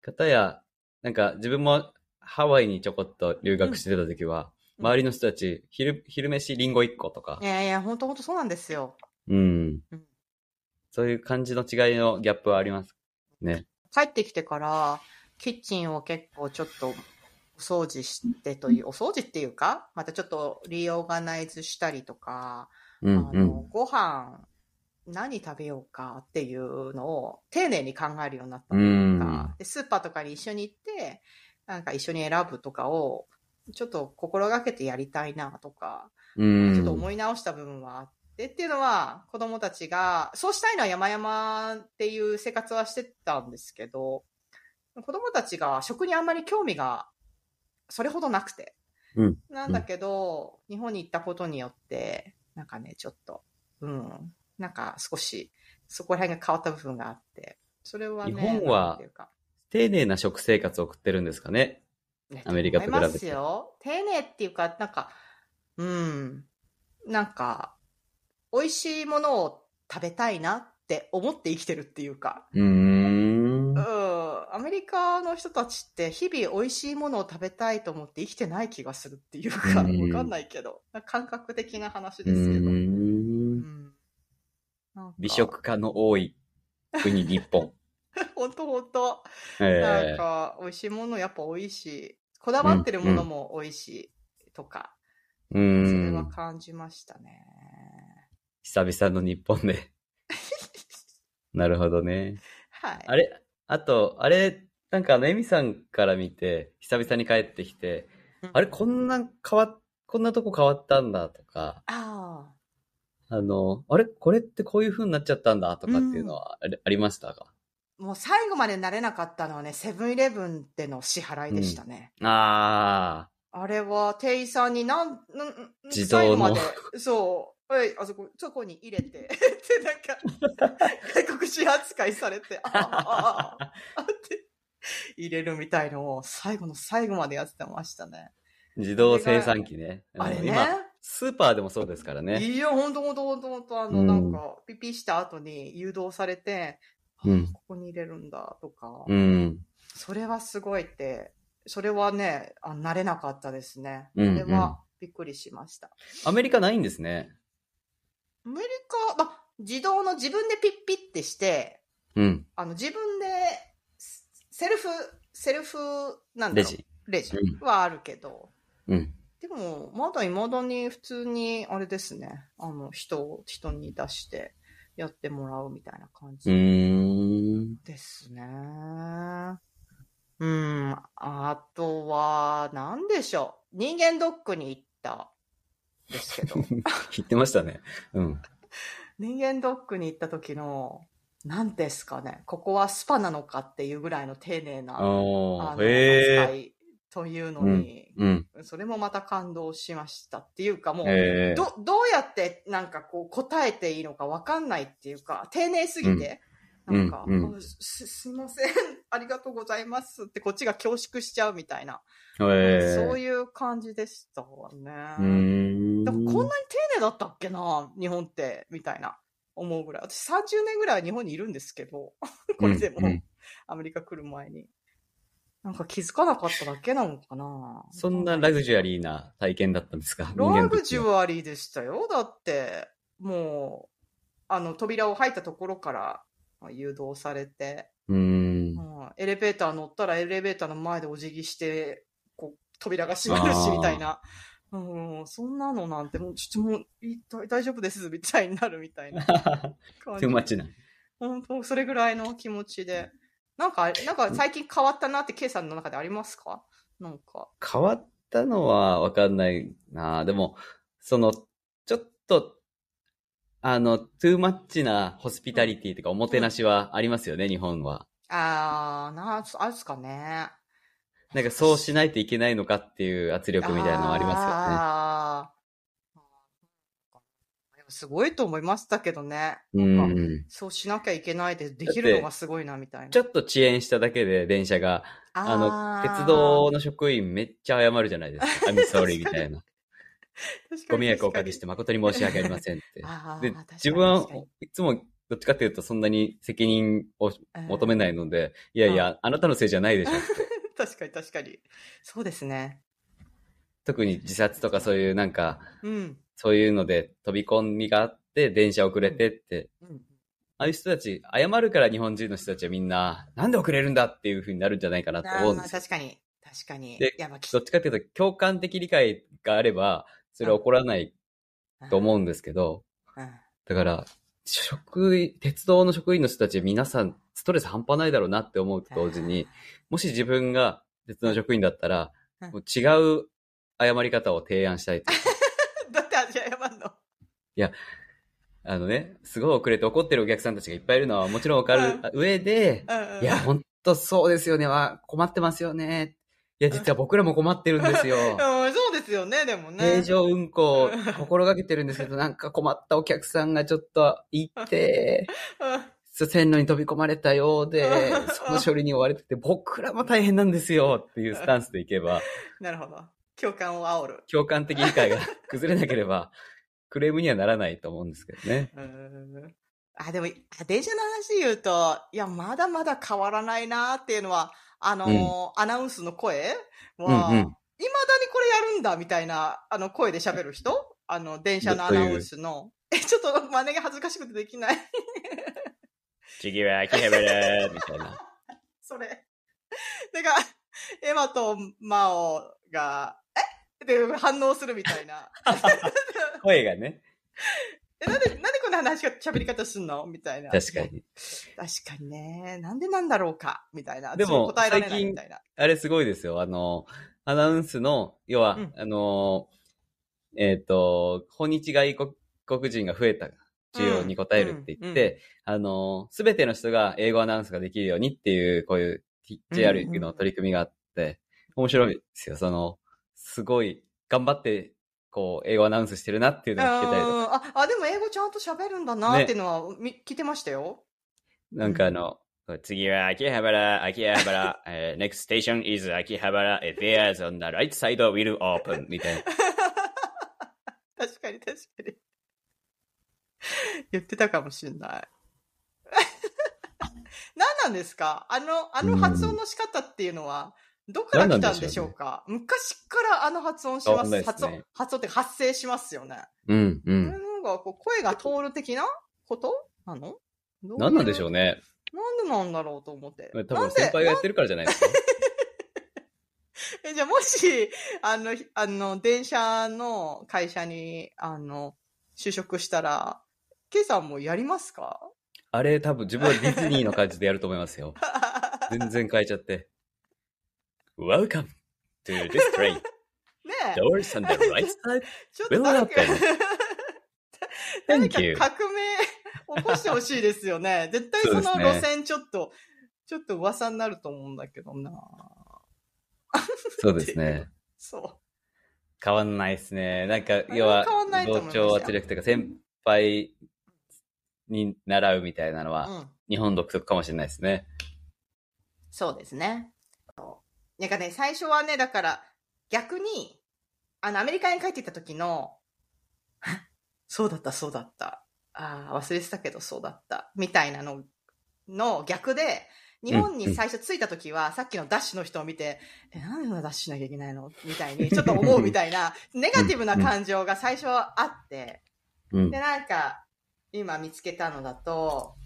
かたや、なんか自分もハワイにちょこっと留学してた時は、うん。周りの人たち、昼、昼飯リンゴ1個とか。い、やいや、本当本当そうなんですよ。うん。うん。そういう感じの違いのギャップはありますね。帰ってきてから、キッチンを結構ちょっとお掃除してという、お掃除っていうか、またちょっとリオーガナイズしたりとか、うん、あのうん。ご飯何食べようかっていうのを丁寧に考えるようになったうというん。か、でスーパーとかに一緒に行って、なんか一緒に選ぶとかを、ちょっと心がけてやりたいなとか、うん。ちょっと思い直した部分はあってっていうのは、子供たちが、そうしたいのは山々っていう生活はしてたんですけど、子供たちが食にあんまり興味がそれほどなくて。うんなんだけど、日本に行ったことによって、なんかね、ちょっと、うん、なんか少し、そこら辺が変わった部分があって、それはね、日本は丁寧な食生活を送ってるんですかね？ねアメリカと比べてますよ。丁寧っていうか、なんか、うん、なんか、美味しいものを食べたいなって思って生きてるっていうか、うーんうん、。アメリカの人たちって日々美味しいものを食べたいと思って生きてない気がするっていうか、わうんかんないけど、感覚的な話うですけど。ー。うんんなんか美食家の多い国、日本。ほんとほんと。えなんえか、美味しいものやっぱ多いし、こだわってるものも多いし、とか、うそれはん。感じましたね。久々の日本で。なるほどね。はい。あれ、あと、あれ、なんかあの、エミさんから見て、久々に帰ってきて、うんあれ、こんな変わっ、こんなとこ変わったんだとか、ああ。あの、あれ、これってこういう風になっちゃったんだとかっていうのはあり,、ありましたか？もう最後まで慣れなかったのはね、セブンイレブンでの支払いでしたね。ああれは店員さんになん、ん自動で、そう、はい、あそこ、そこに入れて、ってなんか、外国人扱いされて、ああ、ああ、あって、入れるみたいのを最後の最後までやってましたね。ー、自動生産機ね。あれね。うん今、スーパーでもそうですからね。いや、ほんとほんとほんとほんと、あの、うんなんか、ピピした後に誘導されて、うんあここに入れるんだとか、うん。それはすごいって、それはね、あ慣れなかったですね。うんそれはびっくりしました。アメリカないんですね。アメリカ、ま、自動の自分でピッピッてして、うん。あの、自分で、セルフ、セルフ、なんだろうレジ。レジうんはあるけど、うん。でも、まだ未だに普通に、あれですね、あの、人を、人に出してやってもらうみたいな感うじ。ですね。うん、あとは、なんでしょう。人間ドックに行った、ですけど、言ってましたね。うん。人間ドックに行った時の、何ですかね、ここはスパなのかっていうぐらいの丁寧な、あの。扱いというのに、うん。それもまた感動しましたっていうか、もう。ど、どうやってなんかこう答えていいのかわかんないっていうか、丁寧すぎて、うんなんか、うんあす、すいません、ありがとうございますってこっちが恐縮しちゃうみたいな、へえ。そういう感じでしたわね。うーん。でもこんなに丁寧だったっけな、日本って、みたいな、思うぐらい。私30年ぐらい日本にいるんですけど、これでも、うんうんアメリカ来る前に。なんか気づかなかっただけなのかな。そんなラグジュアリーな体験だったんですか？ラグジュアリーでしたよ。だって、もう、あの、扉を入ったところからまあ誘導されて、うーん。うんエレベーター乗ったらエレベーターの前でお辞儀して、こう、扉が閉まるし、みたいな。うん、そんなのなんて、もう、ちょっともう、大大丈夫です、みたいになるみたいな 感じ。トゥーマッチな。本当それぐらいの気持ちで。なんか、なんか最近変わったなって、ケイさんの中でありますか？なんか。変わったのはわかんないなでも、その、ちょっと、あの、トゥーマッチなホスピタリティとかおもてなしはありますよね、日本は。あー、な、あるっすかね。なんかそうしないといけないのかっていう圧力みたいなのはありますあーでもすごいと思いましたけどね。うん。そうしなきゃいけないでできるのがすごいな、みたいな。ちょっと遅延しただけで電車があの、鉄道の職員めっちゃ謝るじゃないですか。I'm sorry みたいな。ご迷惑をおかけして誠に申し訳ありませんって。で、自分はいつもどっちかっていうとそんなに責任を求めないので、いやいや、あなたのせいじゃないでしょって。確かに確かに。そうですね。特に自殺とかそういうなんか、うん。そういうので飛び込みがあって、電車遅れてって、うんああいう人たち、謝るから日本人の人たちはみんな、なんで遅れるんだっていう風になるんじゃないかなと思うんまあですよ。確かに。確かに。でどっちかっていうと、共感的理解があれば、それは起こらないと思うんですけど、うんだから、職員、鉄道の職員の人たち皆さんストレス半端ないだろうなって思うと同時に、もし自分が鉄道の職員だったら、うんもう違う謝り方を提案したいと。だって謝んの？あのね、すごい遅れて怒ってるお客さんたちがいっぱいいるのはもちろんわかる上で、いや、ほんとそうですよね。わ困ってますよね。いや、実は僕らも困ってるんですよ。ですよね、でもね。平常運行を心がけてるんですけど、なんか困ったお客さんがちょっといて、うん線路に飛び込まれたようで、その処理に追われてて、僕らも大変なんですよっていうスタンスでいけば、なるほど。共感を煽る。共感的理解が崩れなければ、クレームにはならないと思うんですけどね。うんあ、でも、あ電車の話で言うと、いや、まだまだ変わらないなっていうのは、あのーアナウンスの声は、うんうん未だにこれやるんだみたいな、あの、声で喋る人？あの、電車のアナウンスの。え、ちょっと真似が恥ずかしくてできない。次は秋葉原みたいな。それ。でか、エマとマオが、え？で、反応するみたいな。声がね、え、なんで、なんでこんな話が、喋り方すんの？みたいな。確か。に。確かにね。なんでなんだろうか？みたいな。でも私答最近みたいな。あれすごいですよ。あの、アナウンスの、要は、うんあの、えっ、と、訪日外国人が増えた需要に応えるって言って、あの、すべての人が英語アナウンスができるようにっていう、こういう JR の取り組みがあって、面白いですよ。その、すごい、頑張って、こう、英語アナウンスしてるなっていうのが聞けたりとか、うんあ、あ、でも英語ちゃんと喋るんだなっていうのは、み聞いてましたよ。なんかあの、次は秋葉原、秋葉原、えー next station is 秋葉原、eh, there's on the right side will open みたいな。確かに確かに。言ってたかもしれない。何なんですか？あの、あの発音の仕方っていうのは、どこから来たんでしょうか？昔からあの発音します。ね発音、発音って発声しますよね。うん、うん。なんかこう声が通る的なこと？なの？何なんでしょううね。なんでなんだろうと思って。多分先輩がやってるからじゃないですか。え、じゃあもし、あの、ひあの、電車の会社に、あの、就職したら、ケイさんもやりますか？あれ多分自分はディズニーの感じでやると思いますよ。全然変えちゃって。Welcome to this train. ねえ。Doors on the right side. ちょっと誰か Thank you. か革命起こしてほしいですよね。絶対その路線ちょっと、ちょっと噂になると思うんだけどな。そうですね。そ変わんないですね。なんか、要は同調圧力というか、先輩に習うみたいなのう。は、うん。日本独特かもしれないですね。そうですね。なんかね、最初はね、だから、逆に、あの、アメリカに帰ってきた時の、あ そうだった、そうだった。ああ、忘れてたけど、そうだった。みたいなのの逆で、日本に最初着いた時は、さっきのダッシュの人を見て、え、なんでダッシュしなきゃいけないの？みたいに、ちょっと思うみたいな、ネガティブな感情が最初はあって、うん。で、。なんか、今見つけたのだと、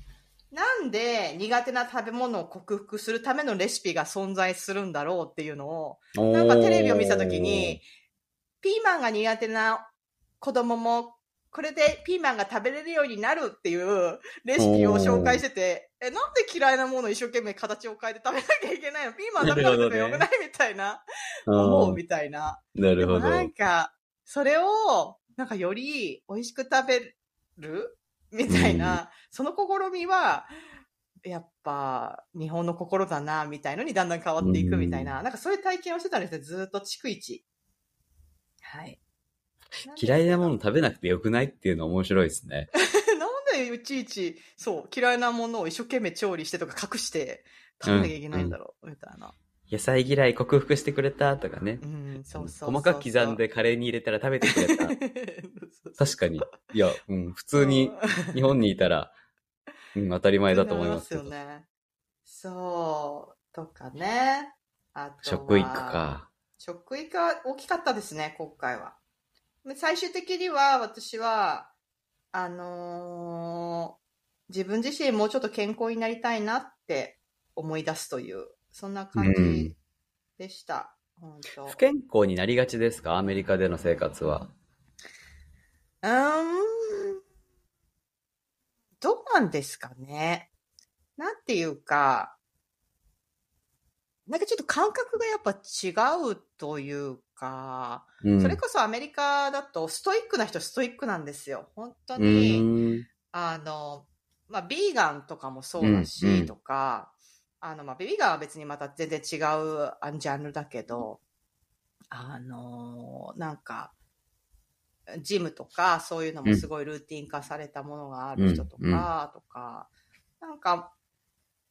なんで苦手な食べ物を克服するためのレシピが存在するんだろうっていうのを、なんかテレビを見たときに、ピーマンが苦手な子供も、これでピーマンが食べれるようになるっていうレシピを紹介してて、え、なんで嫌いなものを一生懸命形を変えて食べなきゃいけないの？ピーマン食べなくてもよくないみたいな、思うみたいな。なるほど。なんか、それを、なんかより美味しく食べるみたいな、その試みは、やっぱ、日本の心だな、みたいのにだんだん変わっていくみたいな、なんかそういう体験をしてたんですよ、ずーっと逐一。はい。嫌いなもの食べなくてよくないっていうの面白いですね。なんでいちいち、そう、嫌いなものを一生懸命調理してとか隠して食べなきゃいけないんだろう、みたいな。野菜嫌い克服してくれたとかねう。ん、そうそう。細かく刻んでカレーに入れたら食べてくれた。確かに。いや、うん、普通にうん日本にいたら、うん、当たり前だと思いますけど。よね。そう、とかね。あとは食育。か。食育は大きかったですね、今回は。で最終的には私は、あのー自分自身もうちょっと健康になりたいなって思い出すという、そんな感じでした。本当不健康になりがちですか？アメリカでの生活は。うーん。どうなんですかね？なんていうか、なんかちょっと感覚がやっぱ違うというか、うん。それこそアメリカだとストイックな人ストイックなんですよ。本当うに。あの、まあ、ビーガンとかもそうだし、うんうんとか、あの、まあ、ビーガンは別にまた全然違うあジャンルだけど、あの、なんか、ジムとか、そういうのもすごいルーティン化されたものがある人とか、とか、なんか、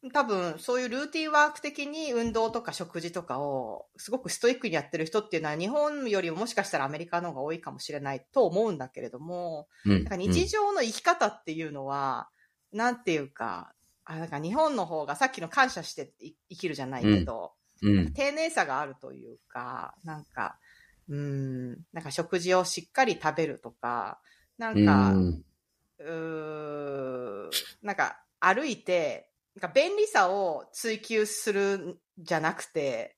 多分、そういうルーティンワーク的に運動とか食事とかをすごくストイックにやってる人っていうのは日本よりももしかしたらアメリカの方が多いかもしれないと思うんだけれども、うん。なんか日常の生き方っていうのは、なんていうか、あなんか日本の方がさっきの感謝してい生きるじゃないけど、うん。丁寧さがあるというか、なんか、うーん、なんか食事をしっかり食べるとか、なんか、うん。うーなんか歩いて、なんか便利さを追求するんじゃなくて、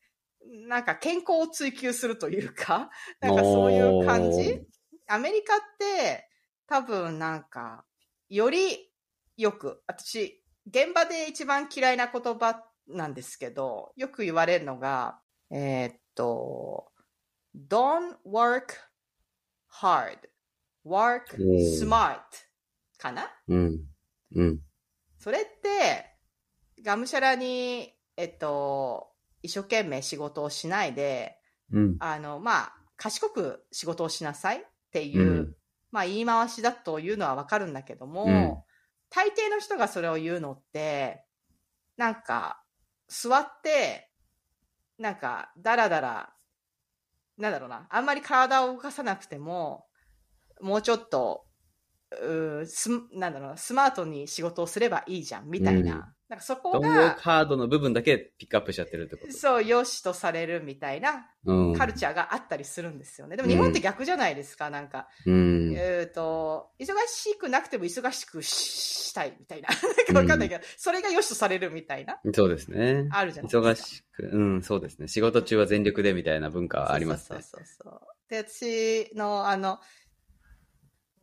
なんか健康を追求するというか、なんかそういう感じ？アメリカって多分なんか、よりよく、私、現場で一番嫌いな言葉なんですけど、よく言われるのが、えーっと、don't work hard, work smart かな？うん。うん。それって、がむしゃらに、えっと、一生懸命仕事をしないで、うん。あの、まあ、賢く仕事をしなさいっていう、うんまあ、言い回しだというのはわかるんだけども、うん大抵の人がそれを言うのって、なんか、座って、なんか、だらだら、なんだろうな、あんまり体を動かさなくても、もうちょっと、うーすなんだろうな、スマートに仕事をすればいいじゃん、みたいな。うんなんかそこが、カードの部分だけピックアップしちゃってるってこと？そう、良しとされるみたいなうん。カルチャーがあったりするんですよね。でも日本って逆じゃないですか、なんか。うん。えっ、と、忙しくなくても忙しくしたいみたいな。なんかわかんないけど、それが良しとされるみたいな。そうですね。あるじゃないですか。忙しく、うん、そうですね。仕事中は全力でみたいな文化はありますね。そうそうそうそう。で、私の、あの、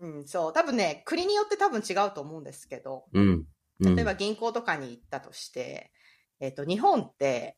うん、そう。多分ね、国によって多分違うと思うんですけど、うん。うん例えば銀行とかに行ったとして、えっ、と、日本って、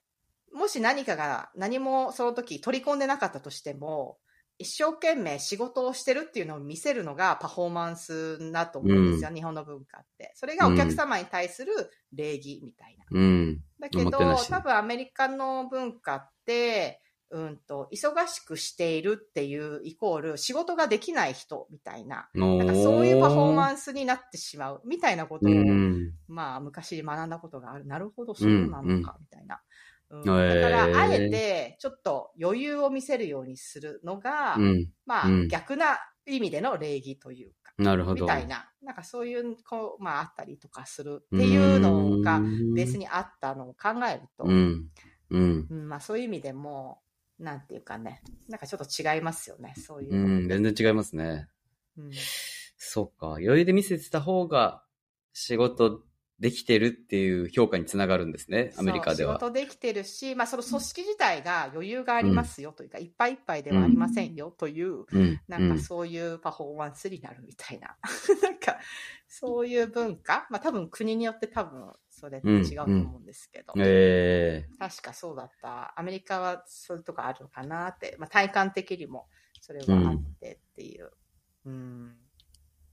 もし何かが何もその時取り込んでなかったとしても、一生懸命仕事をしてるっていうのを見せるのがパフォーマンスだと思うんですよ、日本の文化って。それがお客様に対する礼儀みたいな。うん。だけど、多分アメリカの文化って、うんと、忙しくしているっていうイコール仕事ができない人みたいな。ななんかそういうパフォーンマンスになってしまうみたいなことを、うん。まあ昔学んだことがある。なるほど、そうなのか、みたいな。うんだから、あえて、ちょっと余裕を見せるようにするのが、うん。まあ、うん逆な意味での礼儀というか、なるほど。みたいな。なんかそういう、こう、まああったりとかするっていうのが、ベースに。にあったのを考えると。うんまあそういう意味でも、なんていうかね、なんかちょっと違いますよね、そういううの。ん、全然違いますね。うんそっか。余裕で見せてた方が仕事できてるっていう評価につながるんですね。アメリカでは。仕事できてるし、まあその組織自体が余裕がありますよというか、いっぱいいっぱいではありませんよという、うん。なんかそういうパフォーマンスになるみたいな。なんか、そういう文化？まあ多分国によって多分それって違うと思うんですけど。うんえ確かそうだった。アメリカはそういうとこあるのかなって。まあ体感的にもそれはあってっていう。うん。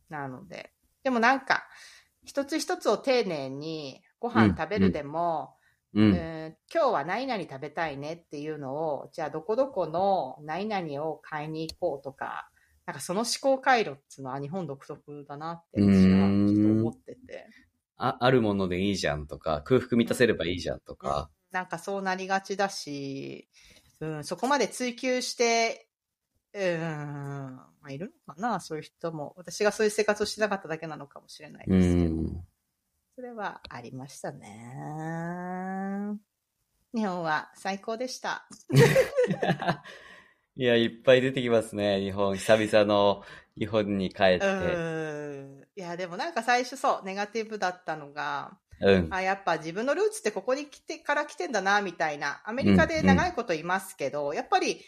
なので。でもなんか、一つ一つを丁寧にご飯食べるでも、ーうん。えー今日は何々食べたいねっていうのを、じゃあどこどこの何々を買いに行こうとか、なんかその思考回路っていうのは日本独特だなって私はちょっと思ってて。あ、あるものでいいじゃんとか、空腹満たせればいいじゃんとか。なんかそうなりがちだし、うん、そこまで追求して、うん、まあ、いるのかなそういう人も。私がそういう生活をしてなかっただけなのかもしれないうですけど。ん。それはありましたね。日本は最高でした。いや、いっぱい出てきますね。日本、久々の日本に帰って。うん。いや、でもなんか最初そう、ネガティブだったのが、うん。あ、やっぱ自分のルーツってここに来てから来てんだな、みたいな。アメリカで長いこといますけど、やっぱり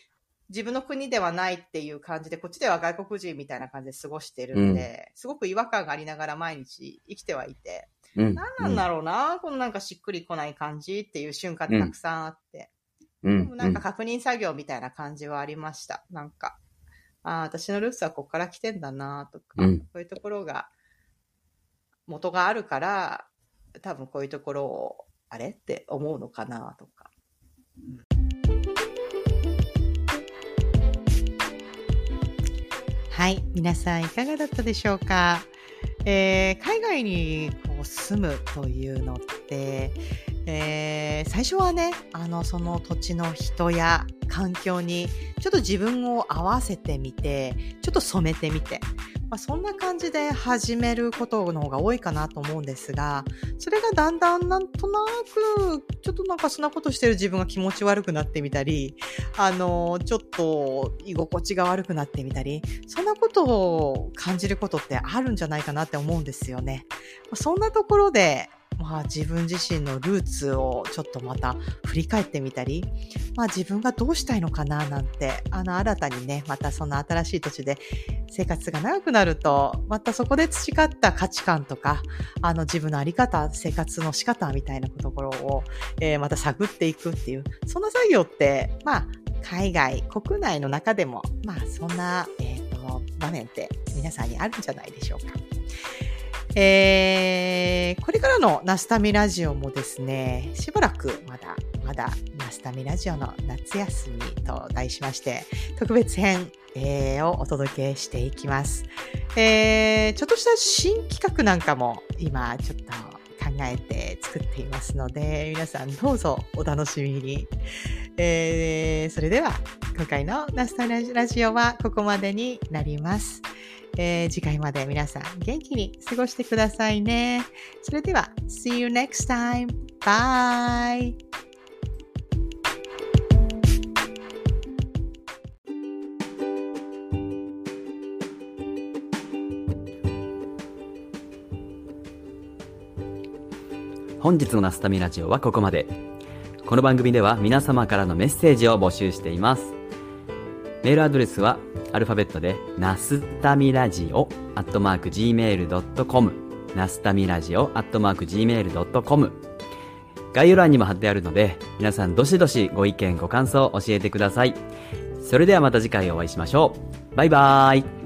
自分の国ではないっていう感じで、こっちでは外国人みたいな感じで過ごしてるんで、すごく違和感がありながら毎日生きてはいて、うん。何なんだろうな、このなんかしっくりこない感じっていう瞬間ってたくさんあって、うん。なんか確認作業みたいな感じはありました。なんか、ああ、私のルーツはここから来てんだなとか、うんこういうところが、元があるから、多分こういうところを、あれって思うのかなとか。はい。皆さんいかがだったでしょうか？えー海外にを住むというのって、えー最初はね、あの、その土地の人や環境にちょっと自分を合わせてみて、ちょっと染めてみて、まあ、そんな感じで始めることの方が多いかなと思うんですが、それがだんだんなんとなく、ちょっとなんかそんなことしてる自分が気持ち悪くなってみたり、あの、ちょっと居心地が悪くなってみたり、そんなことを感じることってあるんじゃないかなって思うんですよね。そんなところで、まあ自分自身のルーツをちょっとまた振り返ってみたり、まあ自分がどうしたいのかななんて、あの新たにね、またその新しい土地で生活が長くなると、またそこで培った価値観とか、あの自分のあり方、生活の仕方みたいなところを、えーまた探っていくっていう、そんな作業って、まあ海外、国内の中でも、まあそんな、えーと場面って皆さんにあるんじゃないでしょうか。えーこれからのナスタミラジオもですね、しばらくまだまだナスタミラジオの夏休みと題しまして、特別編、えーをお届けしていきます。えーちょっとした新企画なんかも今ちょっと考えて作っていますので、皆さんどうぞお楽しみに。えーそれでは今回のナスタミラジオはここまでになります。えー次回まで皆さん元気に過ごしてくださいね。それでは、See you next time. Bye! 本日のナスタミラジオはここまで。この番組では皆様からのメッセージを募集しています。メールアドレスはアルファベットで、ナスタミラジオアットマーク Gmail.com ナスタミラジオアットマーク Gmail.com 概要欄にも貼ってあるので、皆さんどしどしご意見ご感想を教えてください。それではまた次回お会いしましょう。バイバーイ